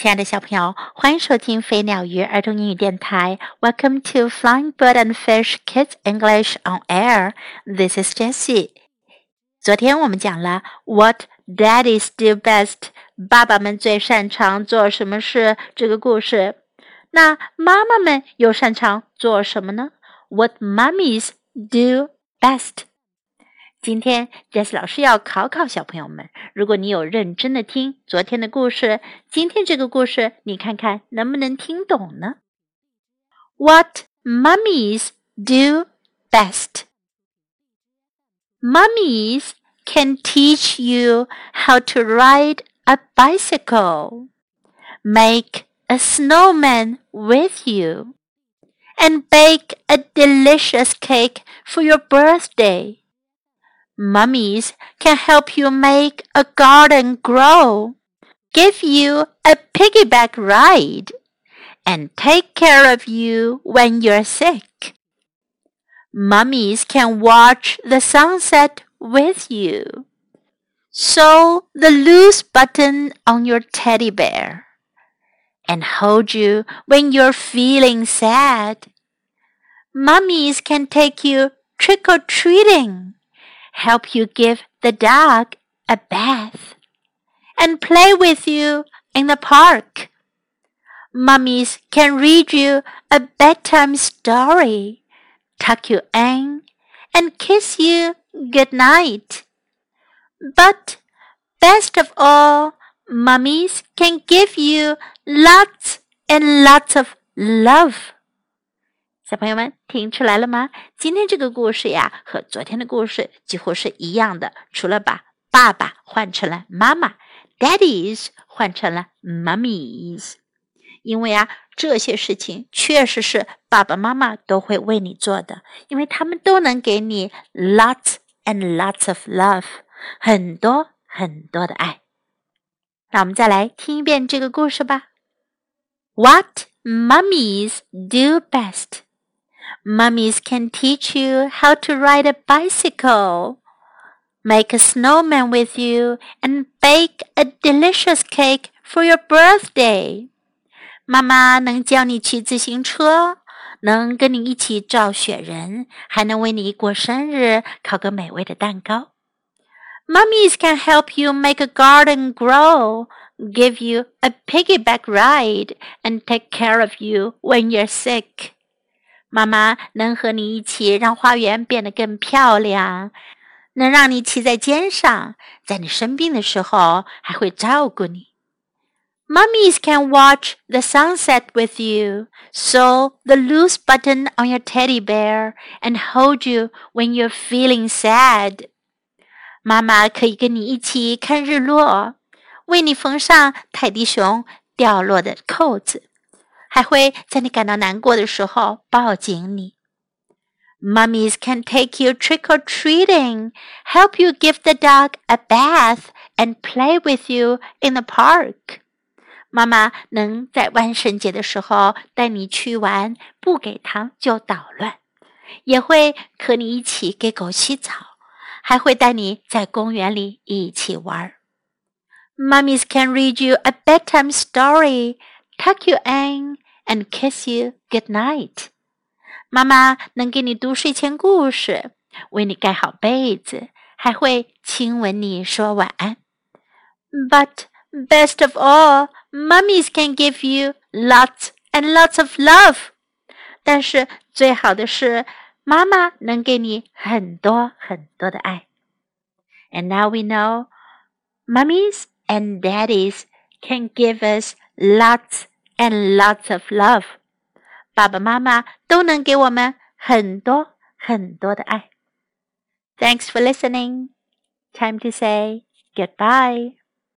亲爱的小朋友，欢迎收听飞鸟鱼儿童英语电台。Welcome to Flying Bird and Fish Kids English on Air. This is Jessie. 昨天我们讲了 What Daddies do best，爸爸们最擅长做什么事这个故事。那妈妈们又擅长做什么呢？What mummies do best。今天 Jess 老师要考考小朋友们，如果你有认真的听昨天的故事，今天这个故事你看看能不能听懂呢？What mummies do best? Mummies can teach you how to ride a bicycle, make a snowman with you, and bake a delicious cake for your birthday. Mummies can help you make a garden grow, give you a piggyback ride, and take care of you when you're sick. Mummies can watch the sunset with you. Sew the loose button on your teddy bear and hold you when you're feeling sad. Mummies can take you trick or treating help you give the dog a bath, and play with you in the park. Mummies can read you a bedtime story, tuck you in, and kiss you good night. But best of all, mummies can give you lots and lots of love. 小朋友们听出来了吗？今天这个故事呀，和昨天的故事几乎是一样的，除了把爸爸换成了妈妈，daddies 换成了 mummies。因为啊，这些事情确实是爸爸妈妈都会为你做的，因为他们都能给你 lots and lots of love，很多很多的爱。那我们再来听一遍这个故事吧。What mummies do best? Mummies can teach you how to ride a bicycle, make a snowman with you, and bake a delicious cake for your birthday. 妈妈能教你骑自行车，能跟你一起造雪人，还能为你过生日烤个美味的蛋糕。Mummies can help you make a garden grow, give you a piggyback ride, and take care of you when you're sick. 妈妈能和你一起让花园变得更漂亮，能让你骑在肩上，在你生病的时候还会照顾你。Mummies can watch the sunset with you, sew the loose button on your teddy bear, and hold you when you're feeling sad. 妈妈可以跟你一起看日落，为你缝上泰迪熊掉落的扣子。还会在你感到难过的时候抱紧你。Mummies can take you trick or treating, help you give the dog a bath, and play with you in the park. 妈妈能在万圣节的时候带你去玩，不给糖就捣乱，也会和你一起给狗洗澡，还会带你在公园里一起玩。Mummies can read you a bedtime story, tuck you in, and kiss you good night。妈妈能给你读睡前故事，为你盖好被子，还会亲吻你说晚安。But best of all, mummies can give you lots and lots of love。但是最好的是，妈妈能给你很多很多的爱。And now we know, mummies and daddies can give us lots and lots of love. 爸爸妈妈都能给我们很多很多的爱。Thanks for listening. Time to say goodbye.